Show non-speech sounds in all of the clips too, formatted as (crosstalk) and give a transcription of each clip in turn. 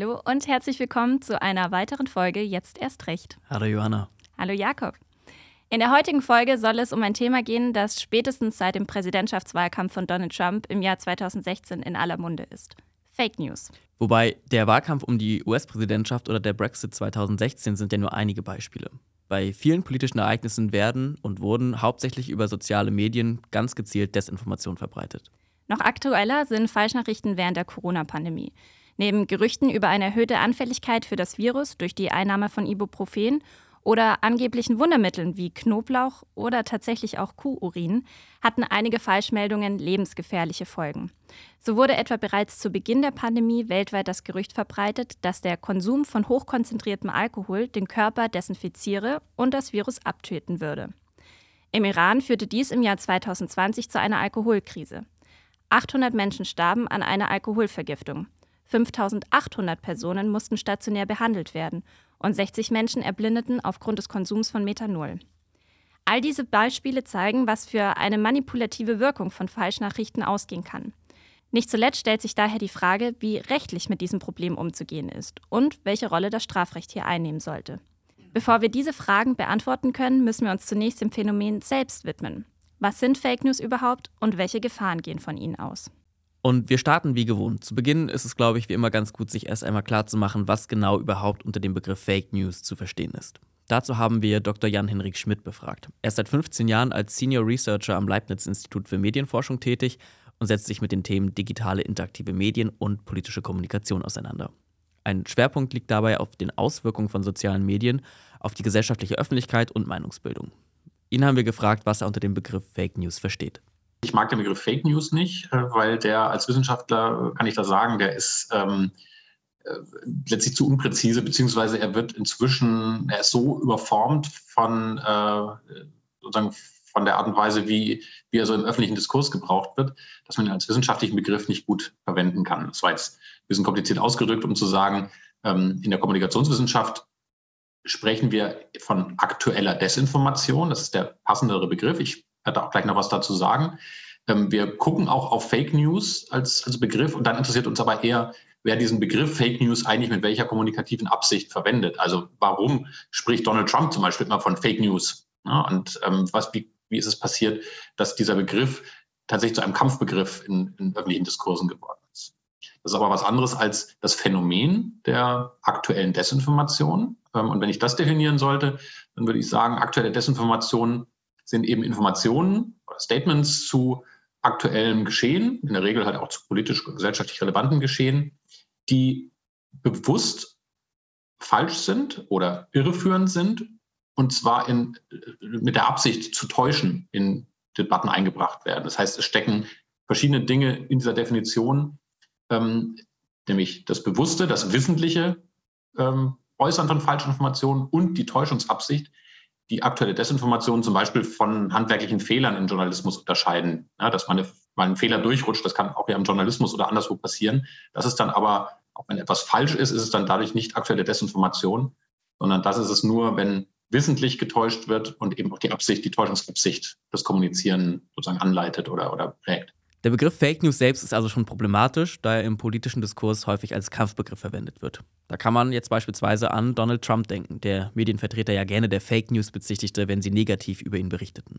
Hallo und herzlich willkommen zu einer weiteren Folge Jetzt erst recht. Hallo Johanna. Hallo Jakob. In der heutigen Folge soll es um ein Thema gehen, das spätestens seit dem Präsidentschaftswahlkampf von Donald Trump im Jahr 2016 in aller Munde ist. Fake News. Wobei der Wahlkampf um die US-Präsidentschaft oder der Brexit 2016 sind ja nur einige Beispiele. Bei vielen politischen Ereignissen werden und wurden hauptsächlich über soziale Medien ganz gezielt Desinformation verbreitet. Noch aktueller sind Falschnachrichten während der Corona-Pandemie. Neben Gerüchten über eine erhöhte Anfälligkeit für das Virus durch die Einnahme von Ibuprofen oder angeblichen Wundermitteln wie Knoblauch oder tatsächlich auch Kuhurin hatten einige Falschmeldungen lebensgefährliche Folgen. So wurde etwa bereits zu Beginn der Pandemie weltweit das Gerücht verbreitet, dass der Konsum von hochkonzentriertem Alkohol den Körper desinfiziere und das Virus abtöten würde. Im Iran führte dies im Jahr 2020 zu einer Alkoholkrise. 800 Menschen starben an einer Alkoholvergiftung. 5800 Personen mussten stationär behandelt werden und 60 Menschen erblindeten aufgrund des Konsums von Methanol. All diese Beispiele zeigen, was für eine manipulative Wirkung von Falschnachrichten ausgehen kann. Nicht zuletzt stellt sich daher die Frage, wie rechtlich mit diesem Problem umzugehen ist und welche Rolle das Strafrecht hier einnehmen sollte. Bevor wir diese Fragen beantworten können, müssen wir uns zunächst dem Phänomen selbst widmen. Was sind Fake News überhaupt und welche Gefahren gehen von ihnen aus? Und wir starten wie gewohnt. Zu Beginn ist es, glaube ich, wie immer ganz gut, sich erst einmal klarzumachen, was genau überhaupt unter dem Begriff Fake News zu verstehen ist. Dazu haben wir Dr. Jan-Henrik Schmidt befragt. Er ist seit 15 Jahren als Senior Researcher am Leibniz-Institut für Medienforschung tätig und setzt sich mit den Themen digitale interaktive Medien und politische Kommunikation auseinander. Ein Schwerpunkt liegt dabei auf den Auswirkungen von sozialen Medien auf die gesellschaftliche Öffentlichkeit und Meinungsbildung. Ihn haben wir gefragt, was er unter dem Begriff Fake News versteht. Ich mag den Begriff Fake News nicht, äh, weil der als Wissenschaftler, kann ich da sagen, der ist ähm, äh, letztlich zu unpräzise, beziehungsweise er wird inzwischen, er ist so überformt von äh, sozusagen von der Art und Weise, wie, wie er so im öffentlichen Diskurs gebraucht wird, dass man ihn als wissenschaftlichen Begriff nicht gut verwenden kann. Das war jetzt ein bisschen kompliziert ausgedrückt, um zu sagen, ähm, in der Kommunikationswissenschaft sprechen wir von aktueller Desinformation. Das ist der passendere Begriff. Ich werde auch gleich noch was dazu sagen. Ähm, wir gucken auch auf Fake News als, als Begriff und dann interessiert uns aber eher, wer diesen Begriff Fake News eigentlich mit welcher kommunikativen Absicht verwendet. Also warum spricht Donald Trump zum Beispiel immer von Fake News? Ja, und ähm, was, wie, wie ist es passiert, dass dieser Begriff tatsächlich zu einem Kampfbegriff in, in öffentlichen Diskursen geworden ist? Das ist aber was anderes als das Phänomen der aktuellen Desinformation. Ähm, und wenn ich das definieren sollte, dann würde ich sagen, aktuelle Desinformation sind eben Informationen oder Statements zu aktuellem Geschehen, in der Regel halt auch zu politisch gesellschaftlich relevanten Geschehen, die bewusst falsch sind oder irreführend sind und zwar in, mit der Absicht zu täuschen in Debatten eingebracht werden. Das heißt, es stecken verschiedene Dinge in dieser Definition, ähm, nämlich das Bewusste, das Wissentliche ähm, Äußern von falschen Informationen und die Täuschungsabsicht, die aktuelle Desinformation zum Beispiel von handwerklichen Fehlern im Journalismus unterscheiden. Ja, dass man mal einen Fehler durchrutscht, das kann auch ja im Journalismus oder anderswo passieren. Das ist dann aber, auch wenn etwas falsch ist, ist es dann dadurch nicht aktuelle Desinformation, sondern das ist es nur, wenn wissentlich getäuscht wird und eben auch die Absicht, die Täuschungsabsicht, das Kommunizieren sozusagen anleitet oder, oder prägt. Der Begriff Fake News selbst ist also schon problematisch, da er im politischen Diskurs häufig als Kampfbegriff verwendet wird. Da kann man jetzt beispielsweise an Donald Trump denken, der Medienvertreter ja gerne der Fake News bezichtigte, wenn sie negativ über ihn berichteten.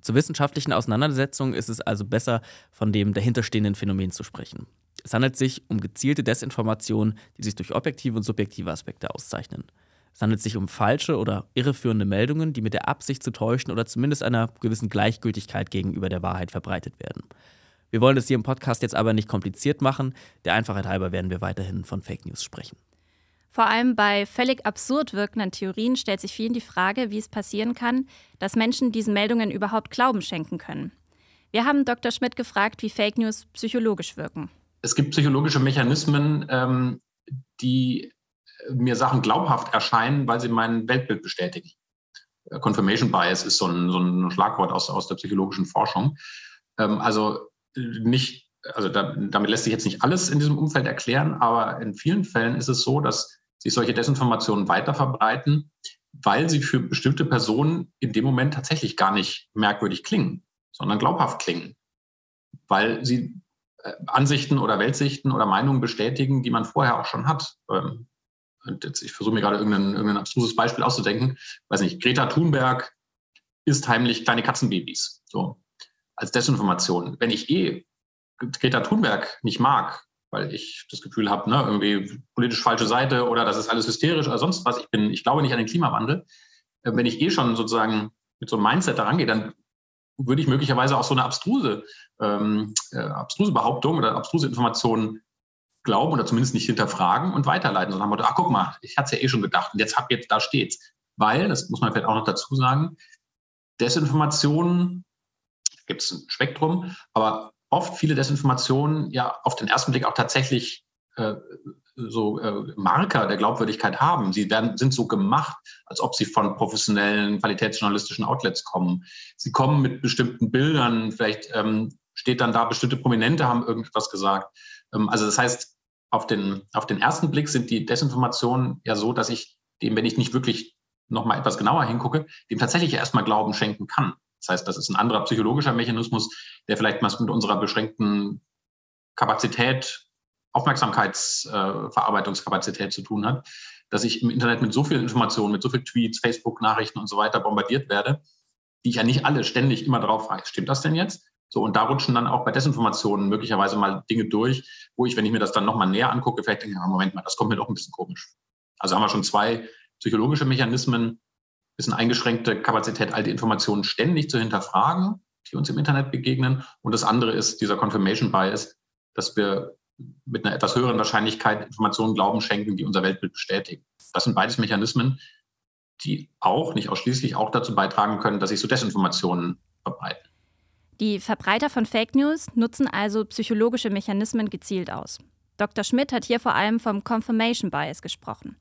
Zur wissenschaftlichen Auseinandersetzung ist es also besser, von dem dahinterstehenden Phänomen zu sprechen. Es handelt sich um gezielte Desinformation, die sich durch objektive und subjektive Aspekte auszeichnen. Es handelt sich um falsche oder irreführende Meldungen, die mit der Absicht zu täuschen oder zumindest einer gewissen Gleichgültigkeit gegenüber der Wahrheit verbreitet werden. Wir wollen es hier im Podcast jetzt aber nicht kompliziert machen. Der Einfachheit halber werden wir weiterhin von Fake News sprechen. Vor allem bei völlig absurd wirkenden Theorien stellt sich vielen die Frage, wie es passieren kann, dass Menschen diesen Meldungen überhaupt Glauben schenken können. Wir haben Dr. Schmidt gefragt, wie Fake News psychologisch wirken. Es gibt psychologische Mechanismen, ähm, die mir Sachen glaubhaft erscheinen, weil sie mein Weltbild bestätigen. Confirmation Bias ist so ein, so ein Schlagwort aus, aus der psychologischen Forschung. Ähm, also nicht, also da, damit lässt sich jetzt nicht alles in diesem Umfeld erklären, aber in vielen Fällen ist es so, dass sich solche Desinformationen weiter verbreiten, weil sie für bestimmte Personen in dem Moment tatsächlich gar nicht merkwürdig klingen, sondern glaubhaft klingen, weil sie äh, Ansichten oder Weltsichten oder Meinungen bestätigen, die man vorher auch schon hat. Ähm, und jetzt, ich versuche mir gerade irgendein, irgendein abstruses Beispiel auszudenken. Weiß nicht, Greta Thunberg isst heimlich kleine Katzenbabys. So. Als Desinformation. Wenn ich eh Greta Thunberg nicht mag, weil ich das Gefühl habe, ne, irgendwie politisch falsche Seite oder das ist alles hysterisch oder sonst was. Ich bin, ich glaube nicht an den Klimawandel. Äh, wenn ich eh schon sozusagen mit so einem Mindset daran gehe, dann würde ich möglicherweise auch so eine abstruse, ähm, äh, abstruse Behauptung oder abstruse Information glauben oder zumindest nicht hinterfragen und weiterleiten, sondern haben wir, ach guck mal, ich hatte es ja eh schon gedacht und jetzt hab jetzt, da steht's. Weil, das muss man vielleicht auch noch dazu sagen, Desinformation, gibt es ein Spektrum, aber oft viele Desinformationen ja auf den ersten Blick auch tatsächlich äh, so äh, Marker der Glaubwürdigkeit haben. Sie werden, sind so gemacht, als ob sie von professionellen, qualitätsjournalistischen Outlets kommen. Sie kommen mit bestimmten Bildern, vielleicht ähm, steht dann da, bestimmte Prominente haben irgendwas gesagt. Ähm, also das heißt, auf den, auf den ersten Blick sind die Desinformationen ja so, dass ich dem, wenn ich nicht wirklich nochmal etwas genauer hingucke, dem tatsächlich erstmal Glauben schenken kann. Das heißt, das ist ein anderer psychologischer Mechanismus, der vielleicht was mit unserer beschränkten Kapazität, Aufmerksamkeitsverarbeitungskapazität äh, zu tun hat, dass ich im Internet mit so vielen Informationen, mit so vielen Tweets, Facebook-Nachrichten und so weiter bombardiert werde, die ich ja nicht alle ständig immer drauf frage, stimmt das denn jetzt? So, und da rutschen dann auch bei Desinformationen möglicherweise mal Dinge durch, wo ich, wenn ich mir das dann nochmal näher angucke, vielleicht denke, Moment mal, das kommt mir doch ein bisschen komisch. Also haben wir schon zwei psychologische Mechanismen, eine eingeschränkte Kapazität, all die Informationen ständig zu hinterfragen, die uns im Internet begegnen. Und das andere ist dieser Confirmation Bias, dass wir mit einer etwas höheren Wahrscheinlichkeit Informationen Glauben schenken, die unser Weltbild bestätigen. Das sind beides Mechanismen, die auch, nicht ausschließlich, auch dazu beitragen können, dass sich so Desinformationen verbreiten. Die Verbreiter von Fake News nutzen also psychologische Mechanismen gezielt aus. Dr. Schmidt hat hier vor allem vom Confirmation Bias gesprochen.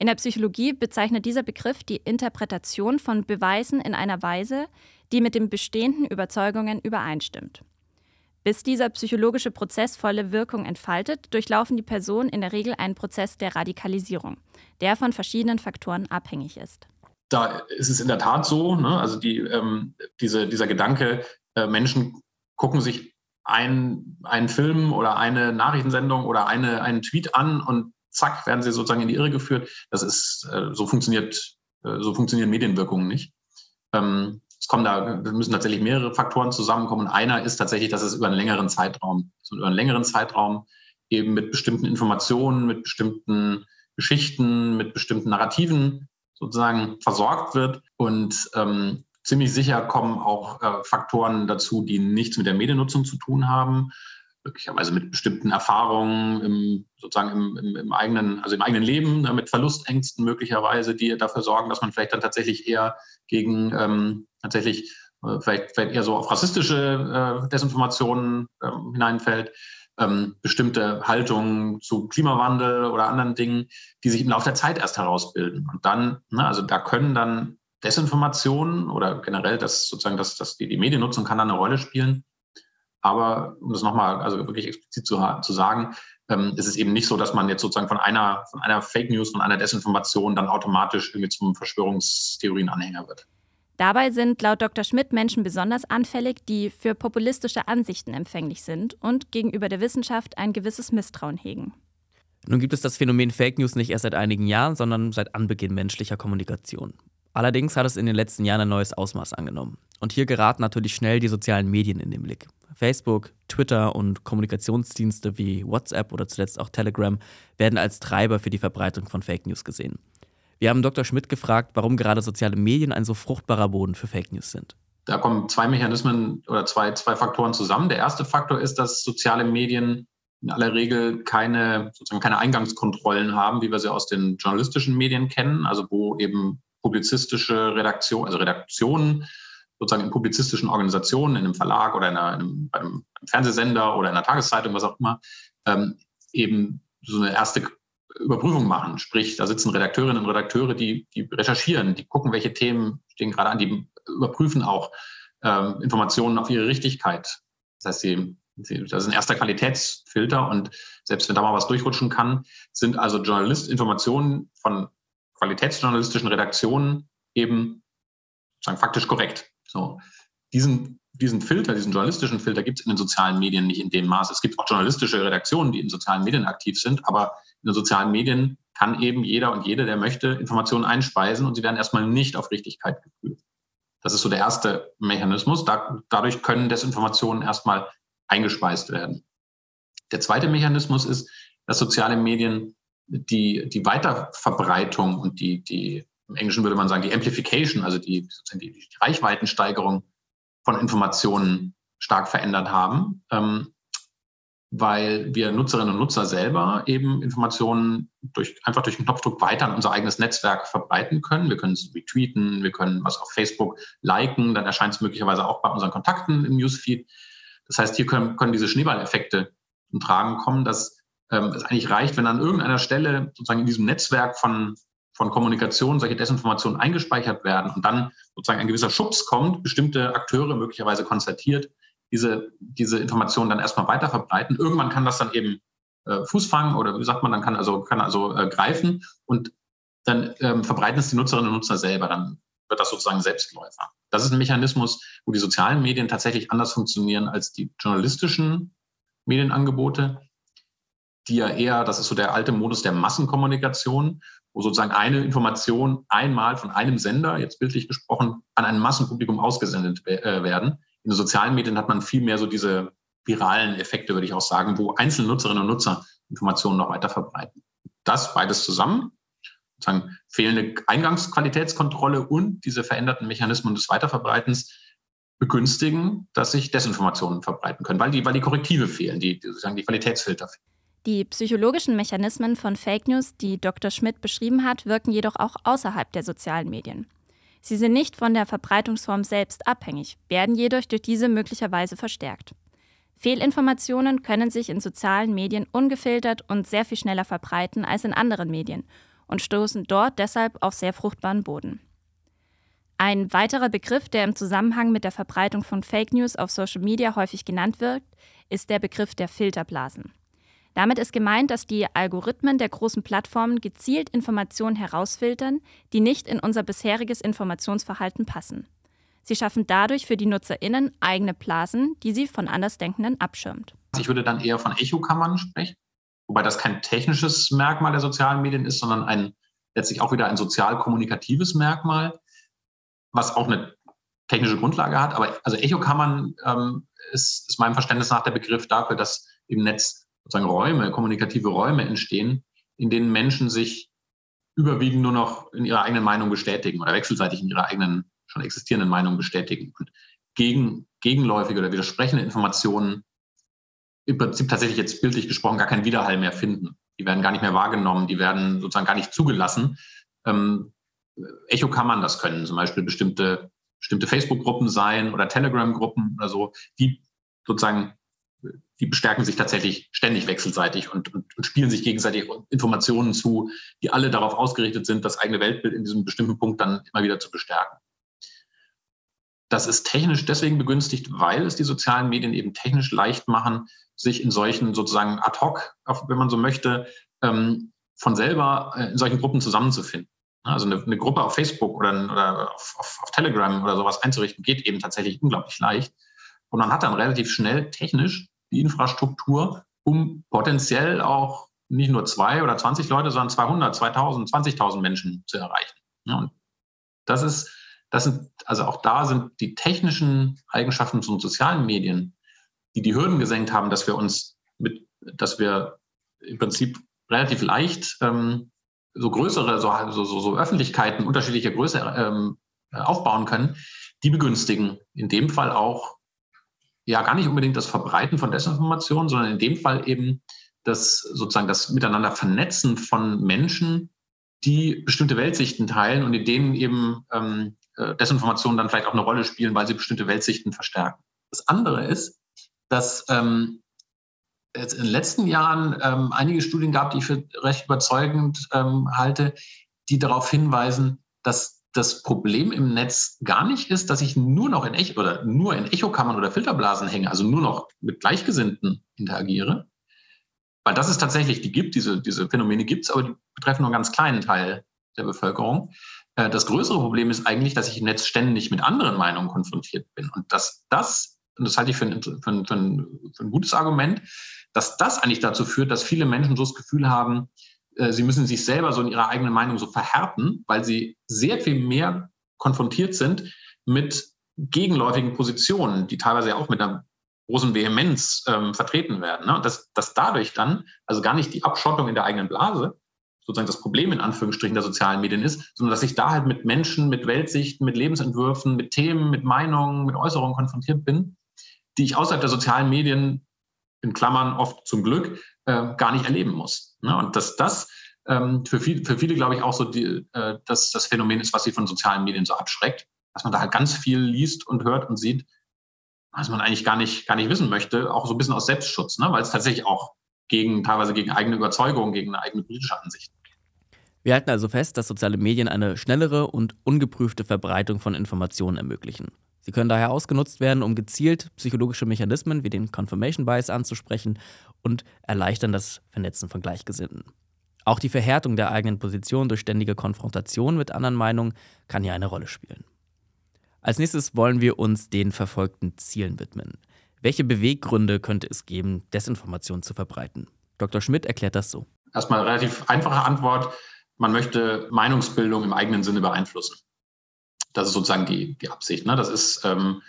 In der Psychologie bezeichnet dieser Begriff die Interpretation von Beweisen in einer Weise, die mit den bestehenden Überzeugungen übereinstimmt. Bis dieser psychologische Prozess volle Wirkung entfaltet, durchlaufen die Personen in der Regel einen Prozess der Radikalisierung, der von verschiedenen Faktoren abhängig ist. Da ist es in der Tat so, ne? also die, ähm, diese, dieser Gedanke, äh, Menschen gucken sich einen, Film oder eine Nachrichtensendung oder eine, einen Tweet an und zack, werden sie sozusagen in die Irre geführt. Das ist, äh, so funktioniert, äh, so funktionieren Medienwirkungen nicht. Ähm, es kommen da, müssen tatsächlich mehrere Faktoren zusammenkommen. Einer ist tatsächlich, dass es über einen längeren Zeitraum, so über einen längeren Zeitraum eben mit bestimmten Informationen, mit bestimmten Geschichten, mit bestimmten Narrativen sozusagen versorgt wird. Und ähm, ziemlich sicher kommen auch äh, Faktoren dazu, die nichts mit der Mediennutzung zu tun haben, möglicherweise mit bestimmten Erfahrungen im, sozusagen im, im, im, eigenen, also im eigenen Leben, ne, mit Verlustängsten möglicherweise, die dafür sorgen, dass man vielleicht dann tatsächlich eher gegen ähm, tatsächlich äh, vielleicht, vielleicht eher so auf rassistische äh, Desinformationen ähm, hineinfällt. Ähm, bestimmte Haltungen zu Klimawandel oder anderen Dingen, die sich im Laufe der Zeit erst herausbilden. Und dann, ne, also da können dann Desinformationen oder generell das sozusagen, dass, dass die, die Mediennutzung kann da eine Rolle spielen. Aber um das nochmal also wirklich explizit zu, zu sagen, ähm, ist es eben nicht so, dass man jetzt sozusagen von einer, von einer Fake News, von einer Desinformation dann automatisch irgendwie zum Verschwörungstheorienanhänger wird. Dabei sind laut Dr. Schmidt Menschen besonders anfällig, die für populistische Ansichten empfänglich sind und gegenüber der Wissenschaft ein gewisses Misstrauen hegen. Nun gibt es das Phänomen Fake News nicht erst seit einigen Jahren, sondern seit Anbeginn menschlicher Kommunikation. Allerdings hat es in den letzten Jahren ein neues Ausmaß angenommen. Und hier geraten natürlich schnell die sozialen Medien in den Blick. Facebook, Twitter und Kommunikationsdienste wie WhatsApp oder zuletzt auch Telegram werden als Treiber für die Verbreitung von Fake News gesehen. Wir haben Dr. Schmidt gefragt, warum gerade soziale Medien ein so fruchtbarer Boden für Fake News sind. Da kommen zwei Mechanismen oder zwei, zwei Faktoren zusammen. Der erste Faktor ist, dass soziale Medien in aller Regel keine, sozusagen keine Eingangskontrollen haben, wie wir sie aus den journalistischen Medien kennen, also wo eben publizistische Redaktion, also Redaktionen sozusagen in publizistischen Organisationen, in einem Verlag oder in, einem, einem, Fernsehsender oder in einer Tageszeitung, was auch immer, ähm, eben so eine erste Überprüfung machen. Sprich, da sitzen Redakteurinnen und Redakteure, die, die recherchieren, die gucken, welche Themen stehen gerade an, die überprüfen auch ähm, Informationen auf ihre Richtigkeit. Das heißt, sie, sie, das ist ein erster Qualitätsfilter und selbst wenn da mal was durchrutschen kann, sind also Journalistinformationen von qualitätsjournalistischen Redaktionen eben sozusagen faktisch korrekt. So. Diesen diesen Filter, diesen journalistischen Filter gibt es in den sozialen Medien nicht in dem Maß. Es gibt auch journalistische Redaktionen, die in sozialen Medien aktiv sind, aber in den sozialen Medien kann eben jeder und jede, der möchte, Informationen einspeisen und sie werden erstmal nicht auf Richtigkeit geprüft. Das ist so der erste Mechanismus. Da, dadurch können Desinformationen erstmal eingespeist werden. Der zweite Mechanismus ist, dass soziale Medien die, die Weiterverbreitung und die, die, im Englischen würde man sagen, die Amplification, also die, die, die Reichweitensteigerung von Informationen stark verändert haben, ähm, weil wir Nutzerinnen und Nutzer selber eben Informationen durch, einfach durch den Knopfdruck weiter an unser eigenes Netzwerk verbreiten können. Wir können es retweeten, wir können was auf Facebook liken, dann erscheint es möglicherweise auch bei unseren Kontakten im Newsfeed. Das heißt, hier können, können diese Schneeballeffekte zum Tragen kommen, dass ähm, es eigentlich reicht, wenn an irgendeiner Stelle sozusagen in diesem Netzwerk von, von Kommunikation solche Desinformationen eingespeichert werden und dann sozusagen ein gewisser Schubs kommt, bestimmte Akteure möglicherweise konstatiert, diese, diese Informationen dann erstmal weiter verbreiten. Irgendwann kann das dann eben äh, Fuß fangen oder wie sagt man, dann kann also, kann also äh, greifen und dann ähm, verbreiten es die Nutzerinnen und Nutzer selber. Dann wird das sozusagen Selbstläufer. Das ist ein Mechanismus, wo die sozialen Medien tatsächlich anders funktionieren als die journalistischen Medienangebote die ja eher, das ist so der alte Modus der Massenkommunikation, wo sozusagen eine Information einmal von einem Sender, jetzt bildlich gesprochen, an ein Massenpublikum ausgesendet äh, werden. In den sozialen Medien hat man viel mehr so diese viralen Effekte, würde ich auch sagen, wo einzelne Nutzerinnen und Nutzer Informationen noch weiter verbreiten. Das beides zusammen, sozusagen fehlende Eingangsqualitätskontrolle und diese veränderten Mechanismen des Weiterverbreitens begünstigen, dass sich Desinformationen verbreiten können, weil die, weil die Korrektive fehlen, die, sozusagen die Qualitätsfilter fehlen. Die psychologischen Mechanismen von Fake News, die Dr. Schmidt beschrieben hat, wirken jedoch auch außerhalb der sozialen Medien. Sie sind nicht von der Verbreitungsform selbst abhängig, werden jedoch durch diese möglicherweise verstärkt. Fehlinformationen können sich in sozialen Medien ungefiltert und sehr viel schneller verbreiten als in anderen Medien und stoßen dort deshalb auf sehr fruchtbaren Boden. Ein weiterer Begriff, der im Zusammenhang mit der Verbreitung von Fake News auf Social Media häufig genannt wird, ist der Begriff der Filterblasen. Damit ist gemeint, dass die Algorithmen der großen Plattformen gezielt Informationen herausfiltern, die nicht in unser bisheriges Informationsverhalten passen. Sie schaffen dadurch für die NutzerInnen eigene Blasen, die sie von Andersdenkenden abschirmt. Ich würde dann eher von Echokammern sprechen, wobei das kein technisches Merkmal der sozialen Medien ist, sondern ein, letztlich auch wieder ein sozial-kommunikatives Merkmal, was auch eine technische Grundlage hat. Aber also Echokammern ähm, ist, ist meinem Verständnis nach der Begriff dafür, dass im Netz sozusagen Räume, kommunikative Räume entstehen, in denen Menschen sich überwiegend nur noch in ihrer eigenen Meinung bestätigen oder wechselseitig in ihrer eigenen schon existierenden Meinung bestätigen und gegen, gegenläufige oder widersprechende Informationen im Prinzip tatsächlich jetzt bildlich gesprochen gar keinen Widerhall mehr finden. Die werden gar nicht mehr wahrgenommen, die werden sozusagen gar nicht zugelassen. Ähm, Echokammern, das können zum Beispiel bestimmte, bestimmte Facebook-Gruppen sein oder Telegram-Gruppen oder so, die sozusagen die bestärken sich tatsächlich ständig wechselseitig und, und, und, spielen sich gegenseitig Informationen zu, die alle darauf ausgerichtet sind, das eigene Weltbild in diesem bestimmten Punkt dann immer wieder zu bestärken. Das ist technisch deswegen begünstigt, weil es die sozialen Medien eben technisch leicht machen, sich in solchen sozusagen ad hoc, wenn man so möchte, ähm, von selber äh, in solchen Gruppen zusammenzufinden. Also eine, eine Gruppe auf Facebook oder, oder auf, auf, auf Telegram oder sowas einzurichten, geht eben tatsächlich unglaublich leicht. Und man hat dann relativ schnell technisch die Infrastruktur, um potenziell auch nicht nur zwei oder 20 Leute, sondern 200, 2000, 20.000 Menschen zu erreichen. und das ist, das sind, also auch da sind die technischen Eigenschaften von sozialen Medien, die die Hürden gesenkt haben, dass wir uns mit, dass wir im Prinzip relativ leicht ähm, so größere, so, so, so Öffentlichkeiten unterschiedlicher Größe ähm, aufbauen können, die begünstigen in dem Fall auch ja gar nicht unbedingt das Verbreiten von Desinformation, sondern in dem Fall eben das sozusagen das Miteinander vernetzen von Menschen, die bestimmte Weltsichten teilen und in denen eben ähm, äh, Desinformationen dann vielleicht auch eine Rolle spielen, weil sie bestimmte Weltsichten verstärken. Das andere ist, dass ähm, es in den letzten Jahren ähm, einige Studien gab, die ich für recht überzeugend ähm, halte, die darauf hinweisen, dass das Problem im Netz gar nicht ist, dass ich nur noch in Echo oder nur in Echokammern oder Filterblasen hänge, also nur noch mit Gleichgesinnten interagiere. Weil das ist tatsächlich, die gibt, diese, diese Phänomene gibt es, aber die betreffen nur einen ganz kleinen Teil der Bevölkerung. Äh, das größere Problem ist eigentlich, dass ich im Netz ständig mit anderen Meinungen konfrontiert bin. Und dass das, und das halte ich für ein, für ein, für ein, für ein gutes Argument, dass das eigentlich dazu führt, dass viele Menschen so das Gefühl haben, äh, sie müssen sich selber so in ihrer eigenen Meinung so verhärten, weil sie sehr viel mehr konfrontiert sind mit gegenläufigen Positionen, die teilweise ja auch mit einer großen Vehemenz ähm, vertreten werden. Ne? Dass, dass dadurch dann, also gar nicht die Abschottung in der eigenen Blase, sozusagen das Problem in Anführungsstrichen der sozialen Medien ist, sondern dass ich da halt mit Menschen, mit Weltsichten, mit Lebensentwürfen, mit Themen, mit Meinungen, mit Äußerungen konfrontiert bin, die ich außerhalb der sozialen Medien, in Klammern oft zum Glück, äh, gar nicht erleben muss. Ne? Und dass das ähm, für, viel, für viele, glaube ich, auch so die, äh, das, das Phänomen ist, was sie von sozialen Medien so abschreckt, dass man da halt ganz viel liest und hört und sieht, was man eigentlich gar nicht, gar nicht wissen möchte, auch so ein bisschen aus Selbstschutz, ne? weil es tatsächlich auch gegen, teilweise gegen eigene Überzeugungen, gegen eine eigene politische Ansicht geht. Wir halten also fest, dass soziale Medien eine schnellere und ungeprüfte Verbreitung von Informationen ermöglichen. Sie können daher ausgenutzt werden, um gezielt psychologische Mechanismen wie den Confirmation Bias anzusprechen und erleichtern das Vernetzen von Gleichgesinnten. Auch die Verhärtung der eigenen Position durch ständige Konfrontation mit anderen Meinungen kann hier eine Rolle spielen. Als nächstes wollen wir uns den verfolgten Zielen widmen. Welche Beweggründe könnte es geben, Desinformation zu verbreiten? Dr. Schmidt erklärt das so. Erstmal relativ einfache Antwort. Man möchte Meinungsbildung im eigenen Sinne beeinflussen. Das ist sozusagen die, die Absicht. Ne? Das ist, ähm,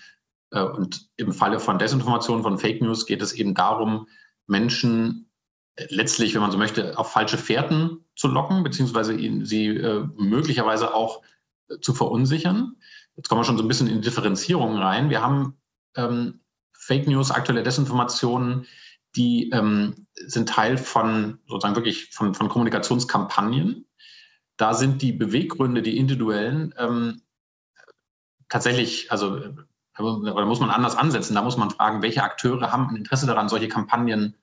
äh, und im Falle von Desinformation, von Fake News geht es eben darum, Menschen äh, letztlich, wenn man so möchte, auf falsche Fährten zu locken, beziehungsweise ihnen, sie äh, möglicherweise auch äh, zu verunsichern. Jetzt kommen wir schon so ein bisschen in Differenzierung rein. Wir haben ähm, Fake News, aktuelle Desinformationen, die ähm, sind Teil von sozusagen wirklich von, von Kommunikationskampagnen. Da sind die Beweggründe, die individuellen, ähm, tatsächlich, also da muss man anders ansetzen. Da muss man fragen, welche Akteure haben ein Interesse daran, solche Kampagnen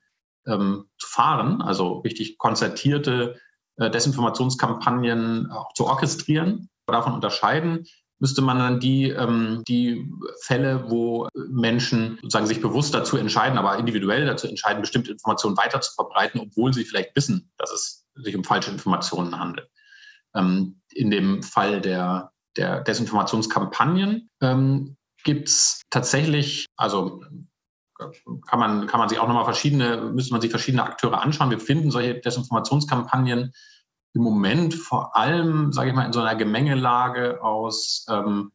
ähm, zu fahren, also richtig konzertierte äh, Desinformationskampagnen auch zu orchestrieren. Davon unterscheiden müsste man dann die, ähm, die Fälle, wo Menschen sozusagen sich bewusst dazu entscheiden, aber individuell dazu entscheiden, bestimmte Informationen weiter zu verbreiten, obwohl sie vielleicht wissen, dass es sich um falsche Informationen handelt. Ähm, in dem Fall der, der Desinformationskampagnen ähm, gibt es tatsächlich, also kann man, kann man sich auch nochmal verschiedene, müsste man sich verschiedene Akteure anschauen. Wir finden solche Desinformationskampagnen im Moment vor allem, sage ich mal, in so einer Gemengelage aus ähm,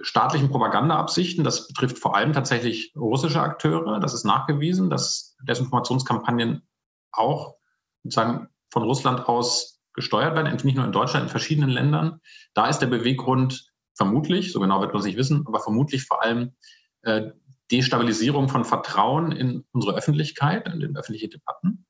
staatlichen Propagandaabsichten. Das betrifft vor allem tatsächlich russische Akteure. Das ist nachgewiesen, dass Desinformationskampagnen auch sozusagen von Russland aus gesteuert werden, nicht nur in Deutschland, in verschiedenen Ländern. Da ist der Beweggrund vermutlich, so genau wird man es nicht wissen, aber vermutlich vor allem äh, Destabilisierung von Vertrauen in unsere Öffentlichkeit, in den öffentlichen Debatten.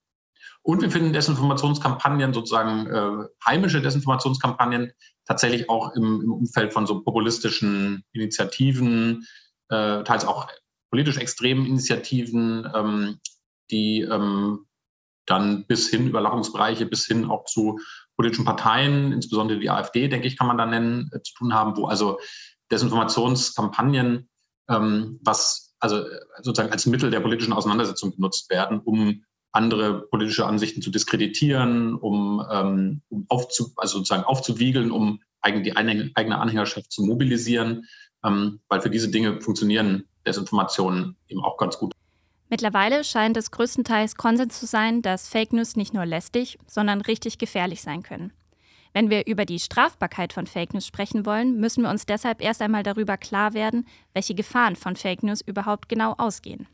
Und wir finden Desinformationskampagnen, sozusagen äh, heimische Desinformationskampagnen, tatsächlich auch im, im, Umfeld von so populistischen Initiativen, äh, teils auch politisch extremen Initiativen, ähm, die ähm, dann bis hin Überlappungsbereiche, bis hin auch zu politischen Parteien, insbesondere die AfD, denke ich, kann man da nennen, äh, zu tun haben, wo also Desinformationskampagnen, ähm, was also äh, sozusagen als Mittel der politischen Auseinandersetzung genutzt werden, um andere politische Ansichten zu diskreditieren, um, ähm, um aufzu, also sozusagen aufzuwiegeln, um die eigene Anhängerschaft zu mobilisieren, ähm, weil für diese Dinge funktionieren Desinformationen eben auch ganz gut. Mittlerweile scheint es größtenteils Konsens zu sein, dass Fake News nicht nur lästig, sondern richtig gefährlich sein können. Wenn wir über die Strafbarkeit von Fake News sprechen wollen, müssen wir uns deshalb erst einmal darüber klar werden, welche Gefahren von Fake News überhaupt genau ausgehen.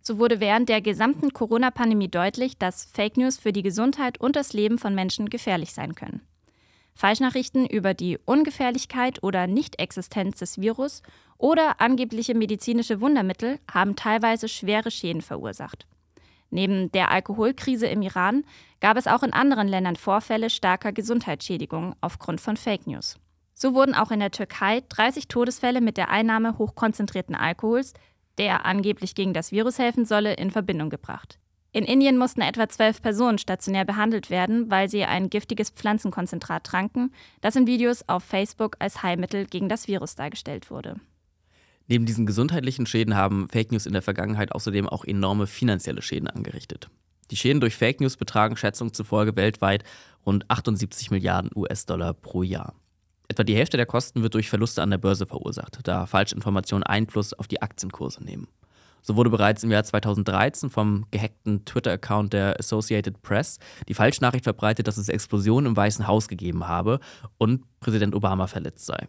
So wurde während der gesamten Corona-Pandemie deutlich, dass Fake News für die Gesundheit und das Leben von Menschen gefährlich sein können. Falschnachrichten über die Ungefährlichkeit oder Nichtexistenz des Virus oder angebliche medizinische Wundermittel haben teilweise schwere Schäden verursacht. Neben der Alkoholkrise im Iran gab es auch in anderen Ländern Vorfälle starker Gesundheitsschädigungen aufgrund von Fake News. So wurden auch in der Türkei 30 Todesfälle mit der Einnahme hochkonzentrierten Alkohols, der angeblich gegen das Virus helfen solle, in Verbindung gebracht. In Indien mussten etwa zwölf Personen stationär behandelt werden, weil sie ein giftiges Pflanzenkonzentrat tranken, das in Videos auf Facebook als Heilmittel gegen das Virus dargestellt wurde. Neben diesen gesundheitlichen Schäden haben Fake News in der Vergangenheit außerdem auch enorme finanzielle Schäden angerichtet. Die Schäden durch Fake News betragen Schätzungen zufolge weltweit rund 78 Milliarden US-Dollar pro Jahr. Etwa die Hälfte der Kosten wird durch Verluste an der Börse verursacht, da Falschinformationen Einfluss auf die Aktienkurse nehmen. So wurde bereits im Jahr 2013 vom gehackten Twitter-Account der Associated Press die Falschnachricht verbreitet, dass es Explosionen im Weißen Haus gegeben habe und Präsident Obama verletzt sei.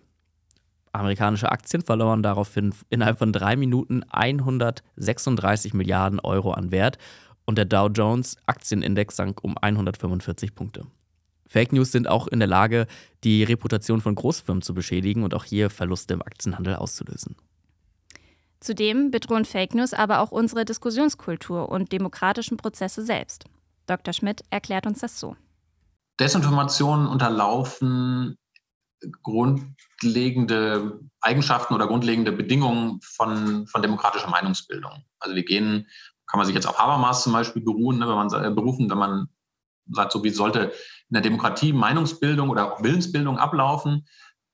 Amerikanische Aktien verloren daraufhin innerhalb von drei Minuten 136 Milliarden Euro an Wert und der Dow Jones Aktienindex sank um 145 Punkte. Fake News sind auch in der Lage, die Reputation von Großfirmen zu beschädigen und auch hier Verluste im Aktienhandel auszulösen. Zudem bedrohen Fake News aber auch unsere Diskussionskultur und demokratischen Prozesse selbst. Dr. Schmidt erklärt uns das so. Desinformationen unterlaufen grundlegende Eigenschaften oder grundlegende Bedingungen von, von demokratischer Meinungsbildung. Also wir gehen, kann man sich jetzt auf Habermas zum Beispiel beruhen, ne, wenn man äh, berufen, wenn man sagt, so wie sollte in der Demokratie Meinungsbildung oder auch Willensbildung ablaufen,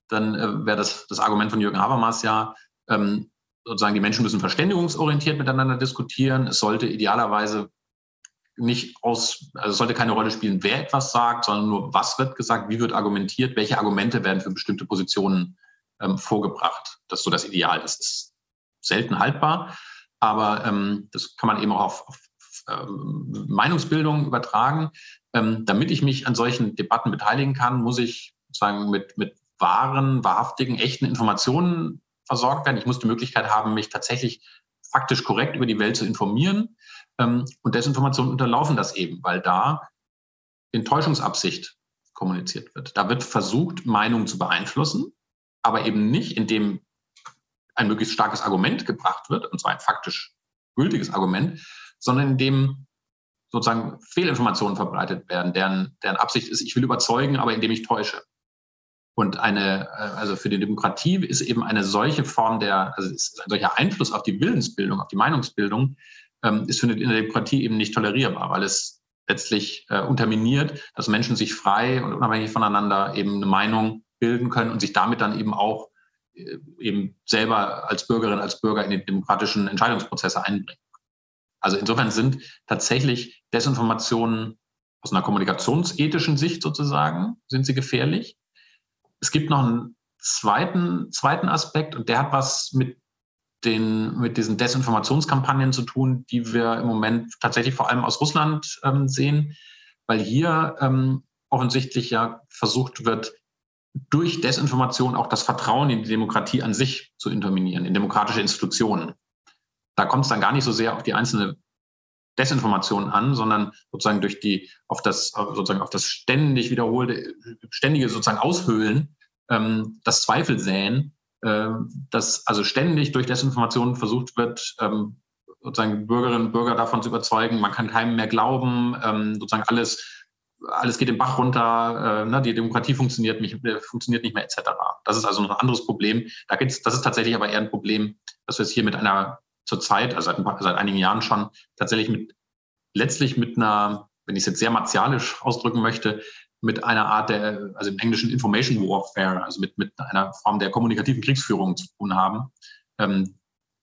dann äh, wäre das das Argument von Jürgen Habermas ja, ähm, sozusagen die Menschen müssen verständigungsorientiert miteinander diskutieren. Es sollte idealerweise nicht aus, also sollte keine Rolle spielen, wer etwas sagt, sondern nur, was wird gesagt, wie wird argumentiert, welche Argumente werden für bestimmte Positionen ähm, vorgebracht. Das ist so das Ideal. Das ist selten haltbar, aber ähm, das kann man eben auch auf, auf ähm, Meinungsbildung übertragen. Ähm, damit ich mich an solchen Debatten beteiligen kann, muss ich sozusagen mit, mit wahren, wahrhaftigen, echten Informationen versorgt werden. Ich muss die Möglichkeit haben, mich tatsächlich faktisch korrekt über die Welt zu informieren. Ähm, und Desinformationen unterlaufen das eben, weil da in Täuschungsabsicht kommuniziert wird. Da wird versucht, Meinungen zu beeinflussen, aber eben nicht, indem ein möglichst starkes Argument gebracht wird, und zwar ein faktisch gültiges Argument, sondern indem sozusagen Fehlinformationen verbreitet werden, deren, deren Absicht ist, ich will überzeugen, aber indem ich täusche. Und eine, äh, also für die Demokratie ist eben eine solche Form der, also ist ein solcher Einfluss auf die Willensbildung, auf die Meinungsbildung, ähm, ist für eine Demokratie eben nicht tolerierbar, weil es letztlich äh, unterminiert, dass Menschen sich frei und unabhängig voneinander eben eine Meinung bilden können und sich damit dann eben auch äh, eben selber als Bürgerin, als Bürger in die demokratischen Entscheidungsprozesse einbringen. Also insofern sind tatsächlich Desinformationen aus einer kommunikationsethischen Sicht sozusagen, sind sie gefährlich es gibt noch einen zweiten, zweiten Aspekt und der hat was mit den, mit diesen Desinformationskampagnen zu tun, die wir im Moment tatsächlich vor allem aus Russland ähm, sehen, weil hier ähm, offensichtlich ja versucht wird, durch Desinformation auch das Vertrauen in die Demokratie an sich zu interminieren, in demokratische Institutionen. Da kommt es dann gar nicht so sehr auf die einzelne Desinformation an, sondern sozusagen durch die auf das sozusagen auf das ständig wiederholte, ständige sozusagen Aushöhlen, ähm, das Zweifel säen, äh, dass also ständig durch Desinformation versucht wird, ähm, sozusagen Bürgerinnen und Bürger davon zu überzeugen, man kann keinem mehr glauben, ähm, sozusagen alles alles geht den Bach runter, äh, ne, die Demokratie funktioniert nicht, äh, funktioniert nicht mehr etc. Das ist also noch ein anderes Problem. Da geht's, das ist tatsächlich aber eher ein Problem, dass wir es hier mit einer zurzeit, also seit, seit einigen Jahren schon, tatsächlich mit letztlich mit einer, wenn ich es jetzt sehr martialisch ausdrücken möchte, mit einer Art der, also im Englischen Information Warfare, also mit, mit einer Form der kommunikativen Kriegsführung zu tun haben, ähm,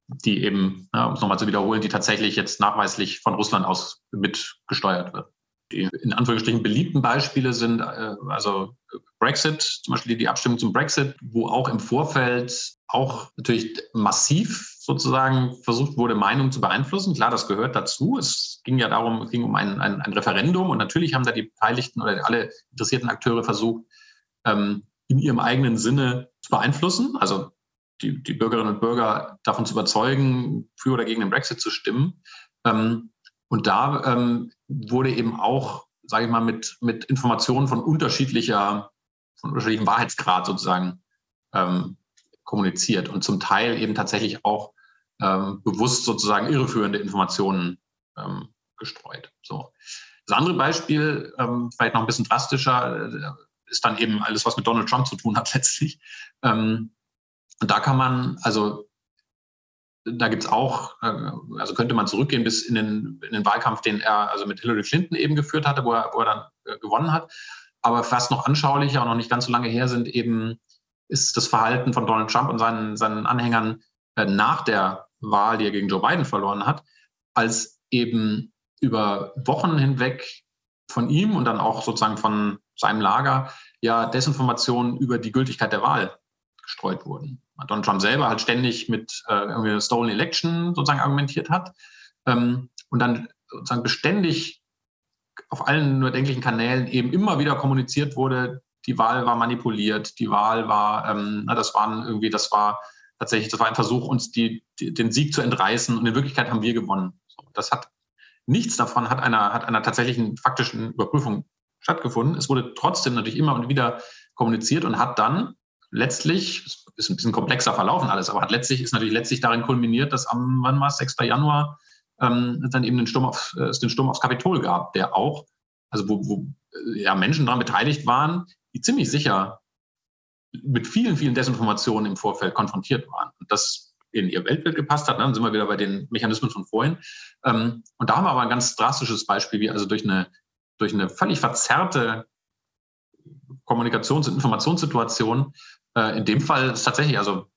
die eben, ja, um es nochmal zu wiederholen, die tatsächlich jetzt nachweislich von Russland aus mitgesteuert wird. Die in Anführungsstrichen beliebten Beispiele sind äh, also Brexit, zum Beispiel die Abstimmung zum Brexit, wo auch im Vorfeld auch natürlich massiv sozusagen versucht wurde, Meinung zu beeinflussen. Klar, das gehört dazu. Es ging ja darum, es ging um ein, ein, ein Referendum und natürlich haben da die Beteiligten oder alle interessierten Akteure versucht, ähm, in ihrem eigenen Sinne zu beeinflussen. Also die, die Bürgerinnen und Bürger davon zu überzeugen, für oder gegen den Brexit zu stimmen. Ähm, und da ähm, wurde eben auch, sage ich mal, mit, mit Informationen von unterschiedlicher, von unterschiedlichem Wahrheitsgrad sozusagen ähm, kommuniziert und zum Teil eben tatsächlich auch ähm, bewusst sozusagen irreführende Informationen ähm, gestreut. So. Das andere Beispiel, ähm, vielleicht noch ein bisschen drastischer, äh, ist dann eben alles, was mit Donald Trump zu tun hat (laughs) letztlich. Ähm, und da kann man, also da gibt es auch, äh, also könnte man zurückgehen bis in den, in den Wahlkampf, den er also mit Hillary Clinton eben geführt hatte, wo er, wo er dann äh, gewonnen hat. Aber fast noch anschaulicher und noch nicht ganz so lange her sind eben, ist das Verhalten von Donald Trump und seinen, seinen Anhängern nach der Wahl, die er gegen Joe Biden verloren hat, als eben über Wochen hinweg von ihm und dann auch sozusagen von seinem Lager ja Desinformationen über die Gültigkeit der Wahl gestreut wurden. Donald Trump selber halt ständig mit äh, irgendwie Stolen Election sozusagen argumentiert hat ähm, und dann sozusagen beständig auf allen nur denklichen Kanälen eben immer wieder kommuniziert wurde, die Wahl war manipuliert, die Wahl war, ähm, na, das waren irgendwie, das war tatsächlich, das war ein Versuch, uns die, die, den Sieg zu entreißen und in Wirklichkeit haben wir gewonnen. So, das hat nichts davon hat einer, hat einer tatsächlichen faktischen Überprüfung stattgefunden. Es wurde trotzdem natürlich immer und wieder kommuniziert und hat dann letztlich, ist ein bisschen komplexer verlaufen alles, aber hat letztlich, ist natürlich letztlich darin kulminiert, dass am, wann war es, 6. Januar, ähm, dann eben den Sturm, auf, äh, den Sturm aufs Kapitol gab, der auch, also wo, wo ja, Menschen daran beteiligt waren, die ziemlich sicher mit vielen, vielen Desinformationen im Vorfeld konfrontiert waren. Und das in ihr Weltbild gepasst hat. Ne? Dann sind wir wieder bei den Mechanismen von vorhin. Ähm, und da haben wir aber ein ganz drastisches Beispiel, wie also durch eine, durch eine völlig verzerrte Kommunikations- und Informationssituation, äh, in dem Fall es tatsächlich also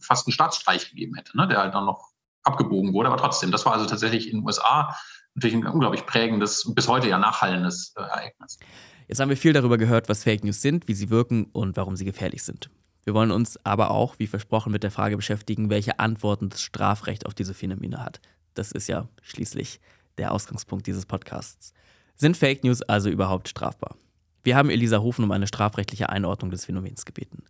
fast einen Staatsstreich gegeben hätte, ne? der halt dann noch abgebogen wurde. Aber trotzdem, das war also tatsächlich in den USA natürlich ein unglaublich prägendes und bis heute ja nachhallendes äh, Ereignis. Jetzt haben wir viel darüber gehört, was Fake News sind, wie sie wirken und warum sie gefährlich sind. Wir wollen uns aber auch, wie versprochen, mit der Frage beschäftigen, welche Antworten das Strafrecht auf diese Phänomene hat. Das ist ja schließlich der Ausgangspunkt dieses Podcasts. Sind Fake News also überhaupt strafbar? Wir haben Elisa Hofen um eine strafrechtliche Einordnung des Phänomens gebeten.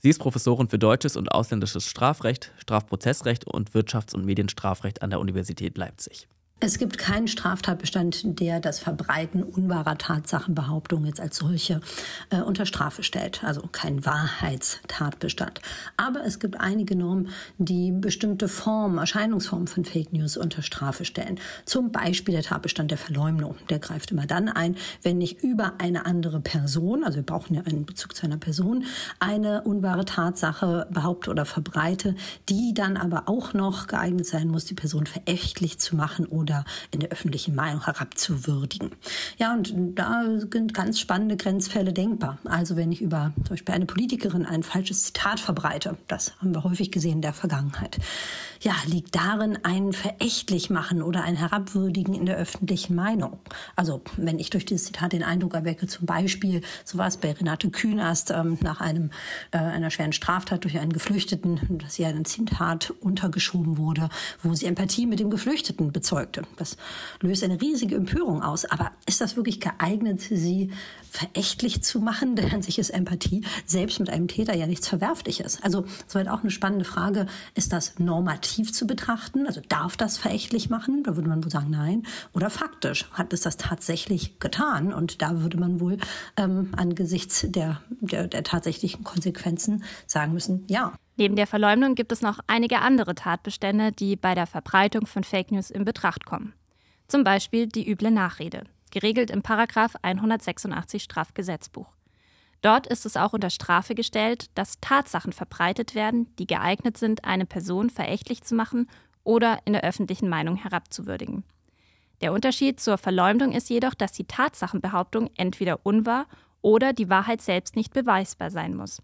Sie ist Professorin für deutsches und ausländisches Strafrecht, Strafprozessrecht und Wirtschafts- und Medienstrafrecht an der Universität Leipzig. Es gibt keinen Straftatbestand, der das Verbreiten unwahrer Tatsachenbehauptungen jetzt als solche äh, unter Strafe stellt. Also kein Wahrheitstatbestand. Aber es gibt einige Normen, die bestimmte Formen, Erscheinungsformen von Fake News unter Strafe stellen. Zum Beispiel der Tatbestand der Verleumdung. Der greift immer dann ein, wenn ich über eine andere Person, also wir brauchen ja einen Bezug zu einer Person, eine unwahre Tatsache behaupte oder verbreite, die dann aber auch noch geeignet sein muss, die Person verächtlich zu machen oder in der öffentlichen Meinung herabzuwürdigen. Ja, und da sind ganz spannende Grenzfälle denkbar. Also wenn ich über zum Beispiel eine Politikerin ein falsches Zitat verbreite, das haben wir häufig gesehen in der Vergangenheit, ja, liegt darin ein verächtlich machen oder ein herabwürdigen in der öffentlichen Meinung. Also wenn ich durch dieses Zitat den Eindruck erwecke, zum Beispiel, so war es bei Renate Künast ähm, nach einem, äh, einer schweren Straftat durch einen Geflüchteten, dass ihr ein Zitat untergeschoben wurde, wo sie Empathie mit dem Geflüchteten bezeugte. Das löst eine riesige Empörung aus. Aber ist das wirklich geeignet, sie verächtlich zu machen? (laughs) Denn an sich ist Empathie selbst mit einem Täter ja nichts Verwerfliches. Also soweit auch eine spannende Frage. Ist das normativ zu betrachten? Also darf das verächtlich machen? Da würde man wohl sagen, nein. Oder faktisch hat es das tatsächlich getan? Und da würde man wohl ähm, angesichts der, der, der tatsächlichen Konsequenzen sagen müssen, ja. Neben der Verleumdung gibt es noch einige andere Tatbestände, die bei der Verbreitung von Fake News in Betracht kommen. Zum Beispiel die üble Nachrede, geregelt im Paragraf 186 Strafgesetzbuch. Dort ist es auch unter Strafe gestellt, dass Tatsachen verbreitet werden, die geeignet sind, eine Person verächtlich zu machen oder in der öffentlichen Meinung herabzuwürdigen. Der Unterschied zur Verleumdung ist jedoch, dass die Tatsachenbehauptung entweder unwahr oder die Wahrheit selbst nicht beweisbar sein muss.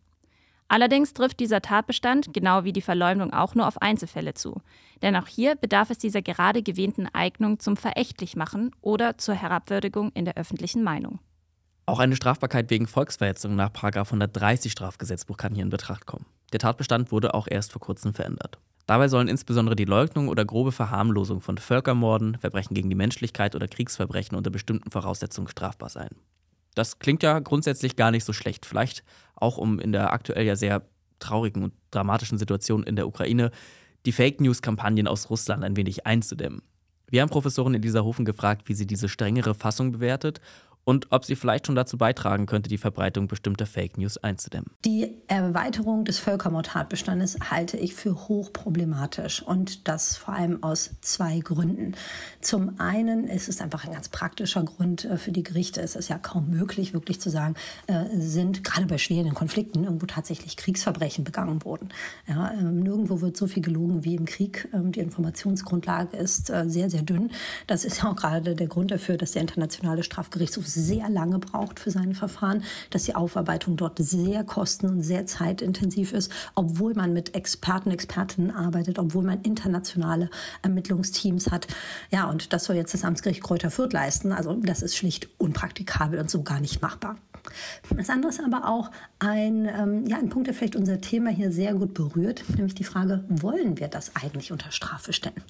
Allerdings trifft dieser Tatbestand, genau wie die Verleumdung, auch nur auf Einzelfälle zu. Denn auch hier bedarf es dieser gerade gewähnten Eignung zum Verächtlichmachen oder zur Herabwürdigung in der öffentlichen Meinung. Auch eine Strafbarkeit wegen Volksverhetzung nach 130 Strafgesetzbuch kann hier in Betracht kommen. Der Tatbestand wurde auch erst vor kurzem verändert. Dabei sollen insbesondere die Leugnung oder grobe Verharmlosung von Völkermorden, Verbrechen gegen die Menschlichkeit oder Kriegsverbrechen unter bestimmten Voraussetzungen strafbar sein. Das klingt ja grundsätzlich gar nicht so schlecht. Vielleicht auch, um in der aktuell ja sehr traurigen und dramatischen Situation in der Ukraine die Fake News-Kampagnen aus Russland ein wenig einzudämmen. Wir haben Professorin Elisa Hofen gefragt, wie sie diese strengere Fassung bewertet und ob sie vielleicht schon dazu beitragen könnte, die Verbreitung bestimmter Fake News einzudämmen. Die Erweiterung des Völkermordtatbestandes halte ich für hochproblematisch und das vor allem aus zwei Gründen. Zum einen ist es einfach ein ganz praktischer Grund äh, für die Gerichte. Es ist ja kaum möglich, wirklich zu sagen, äh, sind gerade bei schweren Konflikten irgendwo tatsächlich Kriegsverbrechen begangen worden. Ja, ähm, nirgendwo wird so viel gelogen wie im Krieg. Ähm, die Informationsgrundlage ist äh, sehr, sehr dünn. Das ist ja auch gerade der Grund dafür, dass der Internationale Strafgerichtshof sehr lange braucht für seine Verfahren, dass die Aufarbeitung dort sehr kosten- und sehr zeitintensiv ist, obwohl man mit Experten, Expertinnen arbeitet, obwohl man internationale Ermittlungsteams hat. Ja, und das soll jetzt das Amtsgericht Kräuter Fürth leisten. Also das ist schlicht unpraktikabel und so gar nicht machbar. Das andere ist aber auch ein, ähm, ja, ein Punkt, der vielleicht unser Thema hier sehr gut berührt, nämlich die Frage, wollen wir das eigentlich unter Strafe stellen?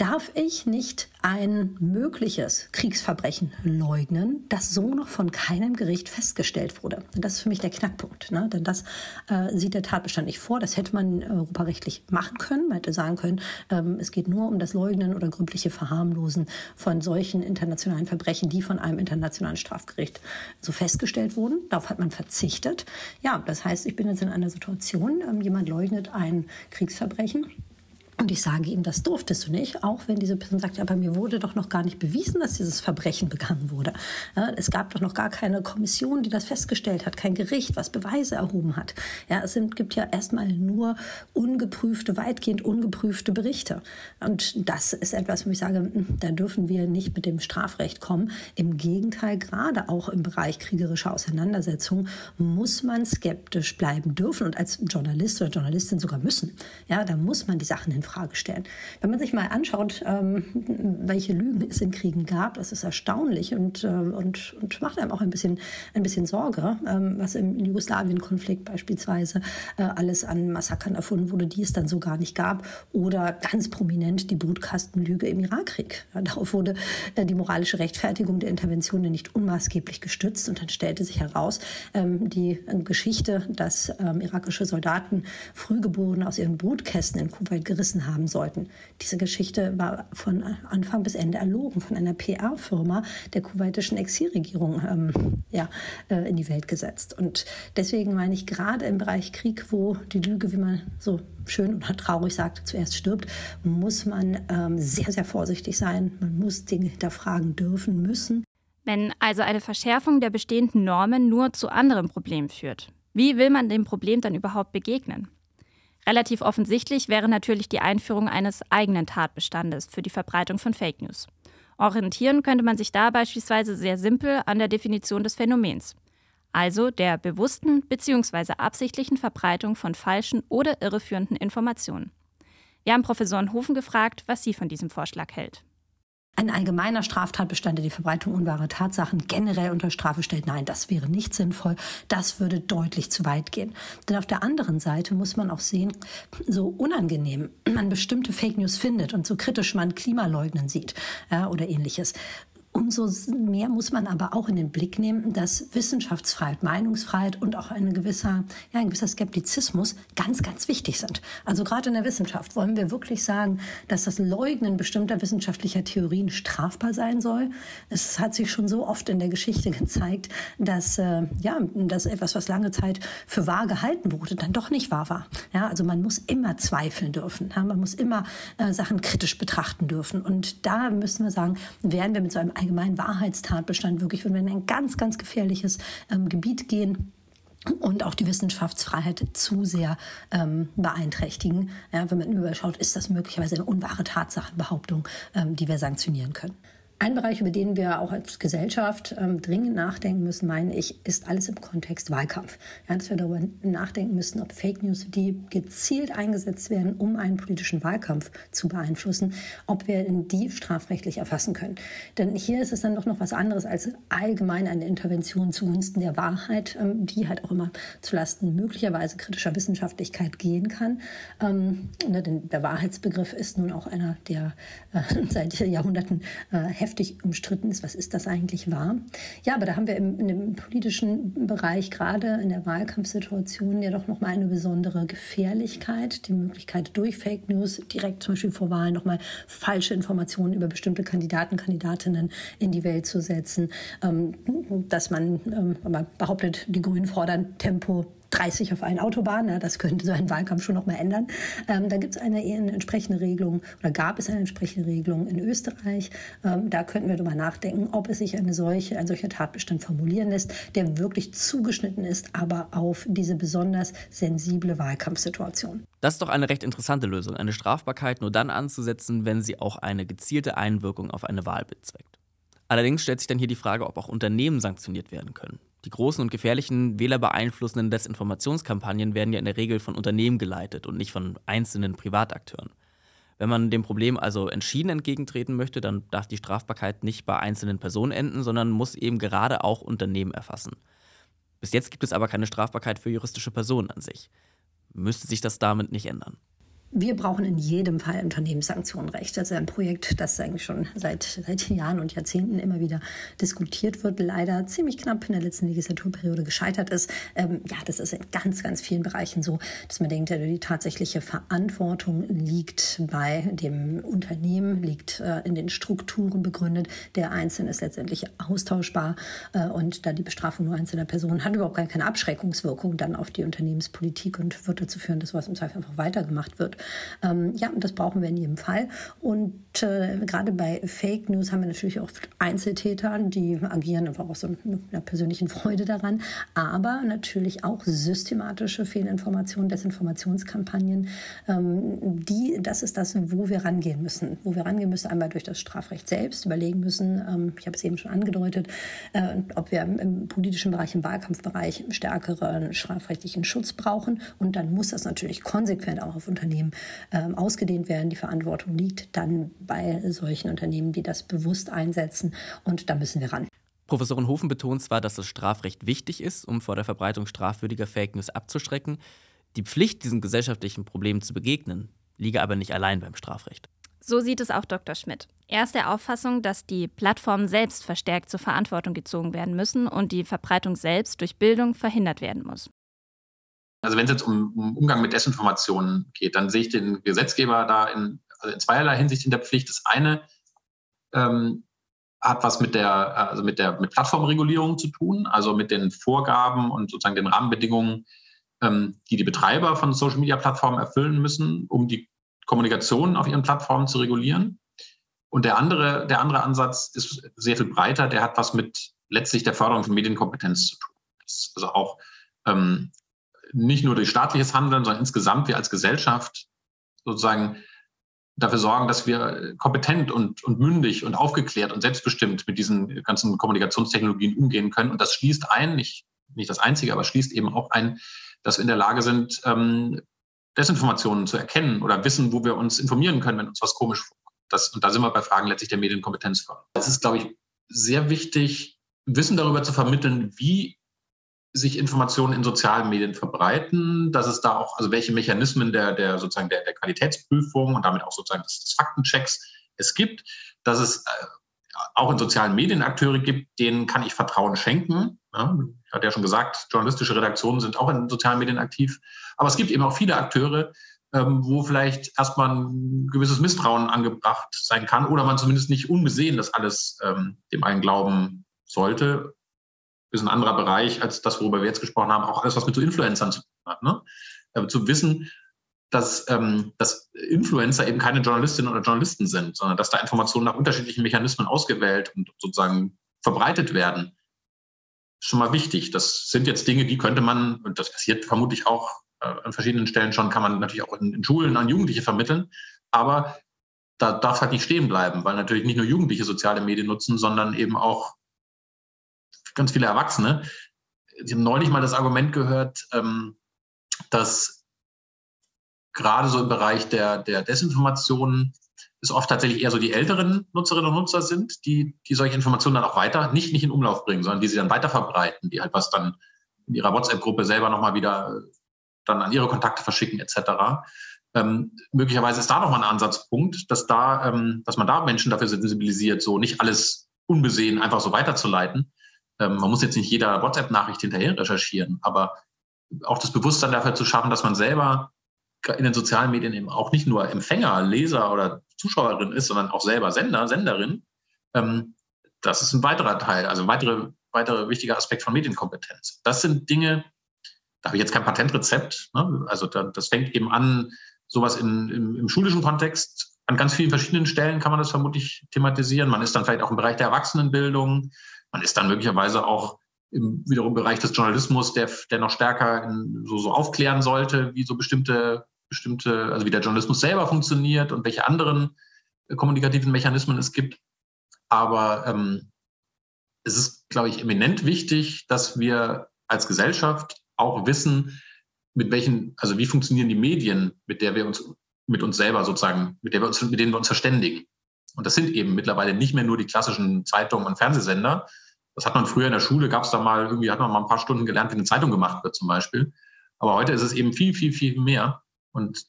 Darf ich nicht ein mögliches Kriegsverbrechen leugnen, das so noch von keinem Gericht festgestellt wurde. Das ist für mich der Knackpunkt. Ne? Denn das äh, sieht der Tatbestand nicht vor. Das hätte man europarechtlich machen können. Man hätte sagen können, ähm, es geht nur um das Leugnen oder gründliche Verharmlosen von solchen internationalen Verbrechen, die von einem internationalen Strafgericht so festgestellt wurden. Darauf hat man verzichtet. Ja, das heißt, ich bin jetzt in einer Situation, ähm, jemand leugnet ein Kriegsverbrechen und ich sage ihm, das durftest du nicht, auch wenn diese Person sagt, ja, bei mir wurde doch noch gar nicht bewiesen, dass dieses Verbrechen begangen wurde. Ja, es gab doch noch gar keine Kommission, die das festgestellt hat, kein Gericht, was Beweise erhoben hat. Ja, es sind, gibt ja erstmal nur ungeprüfte, weitgehend ungeprüfte Berichte. Und das ist etwas, wo ich sage, hm, da dürfen wir nicht mit dem Strafrecht kommen. Im Gegenteil, gerade auch im Bereich kriegerischer Auseinandersetzungen muss man skeptisch bleiben dürfen und als Journalist oder Journalistin sogar müssen. Ja, da muss man die Sachen hinfragen Frage stellen. Wenn man sich mal anschaut, ähm, welche Lügen es in Kriegen gab, das ist erstaunlich und, äh, und, und macht einem auch ein bisschen, ein bisschen Sorge, ähm, was im Jugoslawien-Konflikt beispielsweise äh, alles an Massakern erfunden wurde, die es dann so gar nicht gab. Oder ganz prominent die Brutkastenlüge im Irakkrieg. Ja, darauf wurde äh, die moralische Rechtfertigung der Intervention nicht unmaßgeblich gestützt und dann stellte sich heraus, ähm, die Geschichte, dass ähm, irakische Soldaten Frühgeborene aus ihren Brutkästen in Kuwait gerissen gelesen haben sollten. Diese Geschichte war von Anfang bis Ende erlogen, von einer PR-Firma der kuwaitischen Exilregierung ähm, ja, äh, in die Welt gesetzt. Und deswegen meine ich, gerade im Bereich Krieg, wo die Lüge, wie man so schön oder traurig sagt, zuerst stirbt, muss man ähm, sehr, sehr vorsichtig sein. Man muss Dinge hinterfragen dürfen, müssen. Wenn also eine Verschärfung der bestehenden Normen nur zu anderen Problemen führt, wie will man dem Problem dann überhaupt begegnen? Relativ offensichtlich wäre natürlich die Einführung eines eigenen Tatbestandes für die Verbreitung von Fake News. Orientieren könnte man sich da beispielsweise sehr simpel an der Definition des Phänomens, also der bewussten bzw. absichtlichen Verbreitung von falschen oder irreführenden Informationen. Wir haben Professoren Hofen gefragt, was sie von diesem Vorschlag hält. Ein allgemeiner Straftatbestand, der die Verbreitung unwahrer Tatsachen generell unter Strafe stellt, nein, das wäre nicht sinnvoll. Das würde deutlich zu weit gehen. Denn auf der anderen Seite muss man auch sehen, so unangenehm man bestimmte Fake News findet und so kritisch man Klimaleugnen sieht ja, oder ähnliches, Umso mehr muss man aber auch in den Blick nehmen, dass Wissenschaftsfreiheit, Meinungsfreiheit und auch ein gewisser, ja, ein gewisser Skeptizismus ganz, ganz wichtig sind. Also gerade in der Wissenschaft wollen wir wirklich sagen, dass das Leugnen bestimmter wissenschaftlicher Theorien strafbar sein soll. Es hat sich schon so oft in der Geschichte (laughs) gezeigt, dass, äh, ja, dass etwas, was lange Zeit für wahr gehalten wurde, dann doch nicht wahr war. Ja, also man muss immer zweifeln dürfen. Ja, man muss immer äh, Sachen kritisch betrachten dürfen. Und da müssen wir sagen, werden wir mit so einem allgemeinen Wahrheitstatbestand wirklich, wenn wir in ein ganz, ganz gefährliches ähm, Gebiet gehen, und auch die Wissenschaftsfreiheit zu sehr ähm, beeinträchtigen. Ja, wenn man überschaut, ist das möglicherweise eine unwahre Tatsachenbehauptung, ähm, die wir sanktionieren können. Ein Bereich, über den wir auch als Gesellschaft ähm, dringend nachdenken müssen, meine ich, ist alles im Kontext Wahlkampf. Ja, dass wir darüber nachdenken müssen, ob Fake News, die gezielt eingesetzt werden, um einen politischen Wahlkampf zu beeinflussen, ob wir die strafrechtlich erfassen können. Denn hier ist es dann doch noch was anderes als allgemein eine Intervention zugunsten der Wahrheit, ähm, die halt auch immer zulasten möglicherweise kritischer Wissenschaftlichkeit gehen kann. Ähm, ne, denn der Wahrheitsbegriff ist nun auch einer, der äh, (laughs) seit Jahrhunderten äh, heftig umstritten ist, was ist das eigentlich wahr? Ja, aber da haben wir im, in dem politischen Bereich gerade in der Wahlkampfsituation ja doch nochmal eine besondere Gefährlichkeit, die Möglichkeit durch Fake News direkt zum Beispiel vor Wahlen nochmal falsche Informationen über bestimmte Kandidaten, Kandidatinnen in die Welt zu setzen, ähm, dass man ähm, behauptet, die Grünen fordern Tempo 30 auf allen Autobahnen. Das könnte so ein Wahlkampf schon noch mal ändern. Ähm, da gibt es eine, eine, entsprechende Regelung oder gab es eine entsprechende Regelung in Österreich. Ähm, da könnten wir darüber nachdenken, ob es sich eine solche, ein solcher Tatbestand formulieren lässt, der wirklich zugeschnitten ist, aber auf diese besonders sensible Wahlkampfsituation. Das ist doch eine recht interessante Lösung, eine Strafbarkeit nur dann anzusetzen, wenn sie auch eine gezielte Einwirkung auf eine Wahl bezweckt. Allerdings stellt sich dann hier die Frage, ob auch Unternehmen sanktioniert werden können. Die großen und gefährlichen wählerbeeinflussenden Desinformationskampagnen werden ja in der Regel von Unternehmen geleitet und nicht von einzelnen Privatakteuren. Wenn man dem Problem also entschieden entgegentreten möchte, dann darf die Strafbarkeit nicht bei einzelnen Personen enden, sondern muss eben gerade auch Unternehmen erfassen. Bis jetzt gibt es aber keine Strafbarkeit für juristische Personen an sich. Müsste sich das damit nicht ändern? Wir brauchen in jedem Fall Unternehmenssanktionenrecht. Das ist ein Projekt, das eigentlich schon seit, seit Jahren und Jahrzehnten immer wieder diskutiert wird, leider ziemlich knapp in der letzten Legislaturperiode gescheitert ist. Ähm, ja, das ist in ganz, ganz vielen Bereichen so, dass man denkt, die tatsächliche Verantwortung liegt bei dem Unternehmen, liegt äh, in den Strukturen begründet. Der Einzelne ist letztendlich austauschbar äh, und da die Bestrafung nur einzelner Personen hat überhaupt keine Abschreckungswirkung dann auf die Unternehmenspolitik und wird dazu führen, dass was im Zweifel einfach weitergemacht wird. Ähm, ja, das brauchen wir in jedem Fall. Und äh, gerade bei Fake News haben wir natürlich auch Einzeltäter, die agieren einfach aus so einer persönlichen Freude daran, aber natürlich auch systematische Fehlinformationen, Desinformationskampagnen. Ähm, die, das ist das, wo wir rangehen müssen. Wo wir rangehen müssen, einmal durch das Strafrecht selbst überlegen müssen, ähm, ich habe es eben schon angedeutet, äh, ob wir im politischen Bereich, im Wahlkampfbereich stärkeren strafrechtlichen Schutz brauchen. Und dann muss das natürlich konsequent auch auf Unternehmen ähm, ausgedehnt werden. Die Verantwortung liegt dann bei solchen Unternehmen, die das bewusst einsetzen. Und da müssen wir ran. Professorin Hofen betont zwar, dass das Strafrecht wichtig ist, um vor der Verbreitung strafwürdiger Fake News abzuschrecken. Die Pflicht, diesem gesellschaftlichen Problem zu begegnen, liege aber nicht allein beim Strafrecht. So sieht es auch Dr. Schmidt. Er ist der Auffassung, dass die Plattformen selbst verstärkt zur Verantwortung gezogen werden müssen und die Verbreitung selbst durch Bildung verhindert werden muss. Also wenn es jetzt um, um, Umgang mit Desinformationen geht, dann sehe ich den Gesetzgeber da in, also in zweierlei Hinsicht in der Pflicht. Das eine ähm, hat was mit der, also mit der mit Plattformregulierung zu tun, also mit den Vorgaben und sozusagen den Rahmenbedingungen, ähm, die die Betreiber von Social Media Plattformen erfüllen müssen, um die Kommunikation auf ihren Plattformen zu regulieren. Und der andere, der andere Ansatz ist sehr viel breiter, der hat was mit letztlich der Förderung von Medienkompetenz zu tun. also auch ähm, nicht nur durch staatliches Handeln, sondern insgesamt wir als Gesellschaft sozusagen dafür sorgen, dass wir kompetent und, und mündig und aufgeklärt und selbstbestimmt mit diesen ganzen Kommunikationstechnologien umgehen können. Und das schließt ein, nicht, nicht das Einzige, aber schließt eben auch ein, dass wir in der Lage sind, ähm, Desinformationen zu erkennen oder wissen, wo wir uns informieren können, wenn uns was komisch vorkommt. Und da sind wir bei Fragen letztlich der Medienkompetenz. Es ist, glaube ich, sehr wichtig, Wissen darüber zu vermitteln, wie sich Informationen in sozialen Medien verbreiten, dass es da auch, also welche Mechanismen der, der sozusagen der, der Qualitätsprüfung und damit auch sozusagen des, Faktenchecks es gibt, dass es äh, auch in sozialen Medien Akteure gibt, denen kann ich Vertrauen schenken. Ja, ich hatte ja schon gesagt, journalistische Redaktionen sind auch in sozialen Medien aktiv. Aber es gibt eben auch viele Akteure, ähm, wo vielleicht erstmal ein gewisses Misstrauen angebracht sein kann oder man zumindest nicht unbesehen das alles ähm, dem einen glauben sollte ist ein anderer Bereich als das, worüber wir jetzt gesprochen haben, auch alles, was mit so Influencern zu tun hat. Ne? Äh, zu wissen, dass, ähm, dass Influencer eben keine Journalistinnen oder Journalisten sind, sondern dass da Informationen nach unterschiedlichen Mechanismen ausgewählt und sozusagen verbreitet werden. Schon mal wichtig. Das sind jetzt Dinge, die könnte man, und das passiert vermutlich auch äh, an verschiedenen Stellen schon, kann man natürlich auch in, in Schulen an Jugendliche vermitteln. Aber da darf es halt nicht stehen bleiben, weil natürlich nicht nur Jugendliche soziale Medien nutzen, sondern eben auch ganz viele Erwachsene. Ich habe neulich mal das Argument gehört, ähm, dass gerade so im Bereich der, der Desinformation es oft tatsächlich eher so die älteren Nutzerinnen und Nutzer sind, die, die solche Informationen dann auch weiter, nicht, nicht in Umlauf bringen, sondern die sie dann weiter verbreiten, die halt was dann in ihrer WhatsApp-Gruppe selber nochmal wieder dann an ihre Kontakte verschicken etc. Ähm, möglicherweise ist da nochmal ein Ansatzpunkt, dass da, ähm, dass man da Menschen dafür sensibilisiert, so nicht alles unbesehen einfach so weiterzuleiten, ähm, man muss jetzt nicht jeder WhatsApp-Nachricht hinterher recherchieren, aber auch das Bewusstsein dafür zu schaffen, dass man selber in den sozialen Medien eben auch nicht nur Empfänger, Leser oder Zuschauerin ist, sondern auch selber Sender, Senderin, ähm, das ist ein weiterer Teil, also ein weitere, weiterer wichtiger Aspekt von Medienkompetenz. Das sind Dinge, da habe ich jetzt kein Patentrezept. Ne? Also das fängt eben an, sowas in, im, im, schulischen Kontext. An ganz vielen verschiedenen Stellen kann man das vermutlich thematisieren. Man ist dann vielleicht auch im Bereich der Erwachsenenbildung. Man ist dann möglicherweise auch im wiederum Bereich des Journalismus, der, der noch stärker in, so, so aufklären sollte, wie so bestimmte, bestimmte, also wie der Journalismus selber funktioniert und welche anderen äh, kommunikativen Mechanismen es gibt. Aber ähm, es ist, glaube ich, eminent wichtig, dass wir als Gesellschaft auch wissen, mit welchen, also wie funktionieren die Medien, mit der wir uns, mit uns selber sozusagen, mit, der wir uns, mit denen wir uns verständigen. Und das sind eben mittlerweile nicht mehr nur die klassischen Zeitungen und Fernsehsender. Das hat man früher in der Schule, gab es da mal, irgendwie hat man mal ein paar Stunden gelernt, wie eine Zeitung gemacht wird zum Beispiel. Aber heute ist es eben viel, viel, viel mehr. Und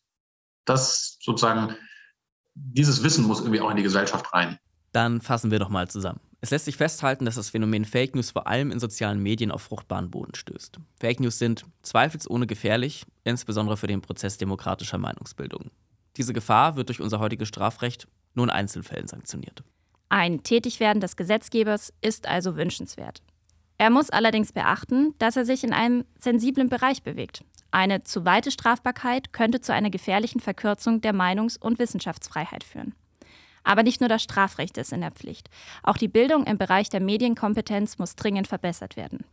das sozusagen, dieses Wissen muss irgendwie auch in die Gesellschaft rein. Dann fassen wir doch mal zusammen. Es lässt sich festhalten, dass das Phänomen Fake News vor allem in sozialen Medien auf fruchtbaren Boden stößt. Fake News sind zweifelsohne gefährlich, insbesondere für den Prozess demokratischer Meinungsbildung. Diese Gefahr wird durch unser heutiges Strafrecht nur in Einzelfällen sanktioniert. Ein Tätigwerden des Gesetzgebers ist also wünschenswert. Er muss allerdings beachten, dass er sich in einem sensiblen Bereich bewegt. Eine zu weite Strafbarkeit könnte zu einer gefährlichen Verkürzung der Meinungs- und Wissenschaftsfreiheit führen. Aber nicht nur das Strafrecht ist in der Pflicht. Auch die Bildung im Bereich der Medienkompetenz muss dringend verbessert werden.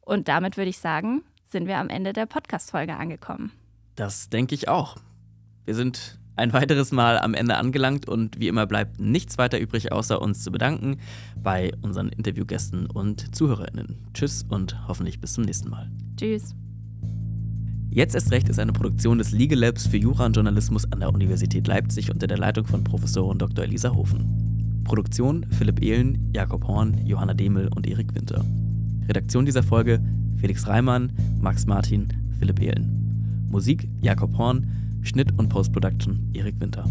Und damit würde ich sagen, sind wir am Ende der Podcast-Folge angekommen. Das denke ich auch. Wir sind ein weiteres Mal am Ende angelangt und wie immer bleibt nichts weiter übrig, außer uns zu bedanken bei unseren Interviewgästen und ZuhörerInnen. Tschüss und hoffentlich bis zum nächsten Mal. Tschüss. Jetzt erst recht ist eine Produktion des Legal Labs für Jura und Journalismus an der Universität Leipzig unter der Leitung von Professorin Dr. Elisa Hofen. Produktion Philipp Ehlen, Jakob Horn, Johanna Demel und Erik Winter. Redaktion dieser Folge Felix Reimann, Max Martin, Philipp Ehlen. Musik Jakob Horn, Schnitt und Postproduction Erik Winter.